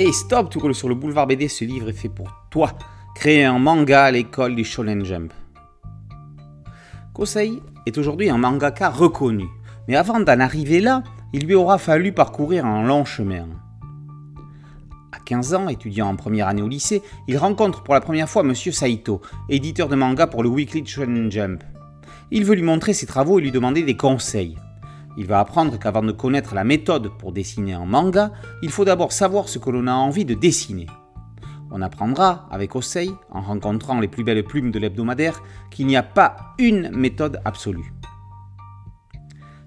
Hey stop, roules sur le boulevard BD, ce livre est fait pour toi. Créer un manga à l'école du Shonen Jump. Kosei est aujourd'hui un mangaka reconnu, mais avant d'en arriver là, il lui aura fallu parcourir un long chemin. À 15 ans, étudiant en première année au lycée, il rencontre pour la première fois Monsieur Saito, éditeur de manga pour le Weekly Shonen Jump. Il veut lui montrer ses travaux et lui demander des conseils. Il va apprendre qu'avant de connaître la méthode pour dessiner un manga, il faut d'abord savoir ce que l'on a envie de dessiner. On apprendra, avec Osei, en rencontrant les plus belles plumes de l'hebdomadaire, qu'il n'y a pas une méthode absolue.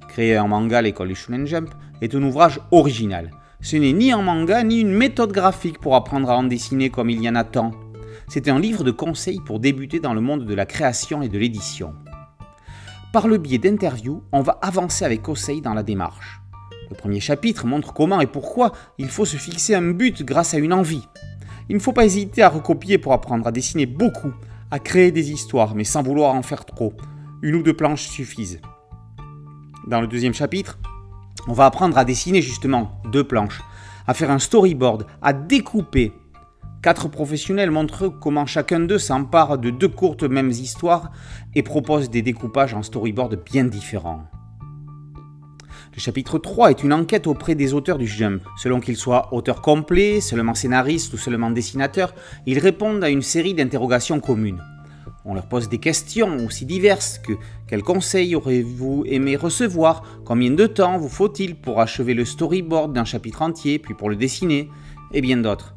Créer un manga à l'école du Shonen Jump est un ouvrage original. Ce n'est ni un manga ni une méthode graphique pour apprendre à en dessiner comme il y en a tant. C'est un livre de conseils pour débuter dans le monde de la création et de l'édition. Par le biais d'interviews, on va avancer avec Osei dans la démarche. Le premier chapitre montre comment et pourquoi il faut se fixer un but grâce à une envie. Il ne faut pas hésiter à recopier pour apprendre à dessiner beaucoup, à créer des histoires, mais sans vouloir en faire trop. Une ou deux planches suffisent. Dans le deuxième chapitre, on va apprendre à dessiner justement deux planches, à faire un storyboard, à découper, Quatre professionnels montrent comment chacun d'eux s'empare de deux courtes mêmes histoires et propose des découpages en storyboard bien différents. Le chapitre 3 est une enquête auprès des auteurs du Jump. Selon qu'ils soient auteurs complets, seulement scénaristes ou seulement dessinateurs, ils répondent à une série d'interrogations communes. On leur pose des questions aussi diverses que quels conseils aurez-vous aimé recevoir? Combien de temps vous faut-il pour achever le storyboard d'un chapitre entier, puis pour le dessiner? Et bien d'autres.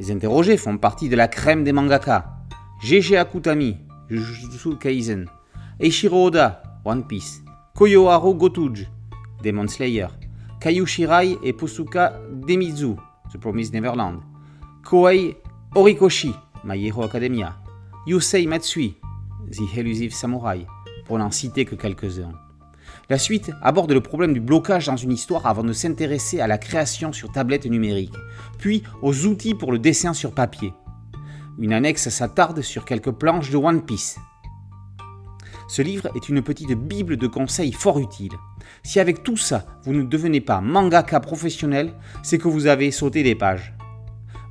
Les interrogés font partie de la crème des mangaka. GG Akutami, Jujutsu Kaisen, Eiichiro Oda, One Piece, Koyoharu Gotuj, Demon Slayer, Kayu Shirai et Pusuka Demizu, The Promised Neverland, Koei Horikoshi, My Hero Academia, Yusei Matsui, The Elusive Samurai, pour n'en citer que quelques-uns. La suite aborde le problème du blocage dans une histoire avant de s'intéresser à la création sur tablette numérique, puis aux outils pour le dessin sur papier. Une annexe s'attarde sur quelques planches de One Piece. Ce livre est une petite bible de conseils fort utile. Si avec tout ça, vous ne devenez pas mangaka professionnel, c'est que vous avez sauté des pages.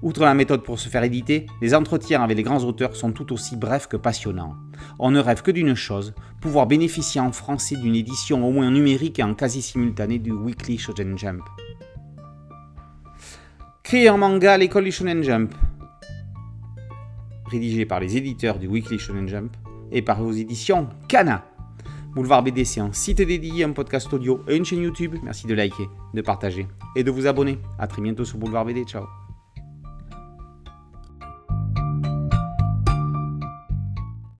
Outre la méthode pour se faire éditer, les entretiens avec les grands auteurs sont tout aussi brefs que passionnants. On ne rêve que d'une chose, pouvoir bénéficier en français d'une édition au moins numérique et en quasi simultané du Weekly Shonen Jump. Créé en manga l'école du Shonen Jump. Rédigé par les éditeurs du Weekly Shonen Jump et par vos éditions Kana. Boulevard BD, c'est un site dédié, un podcast audio et une chaîne YouTube. Merci de liker, de partager et de vous abonner. A très bientôt sur Boulevard BD. Ciao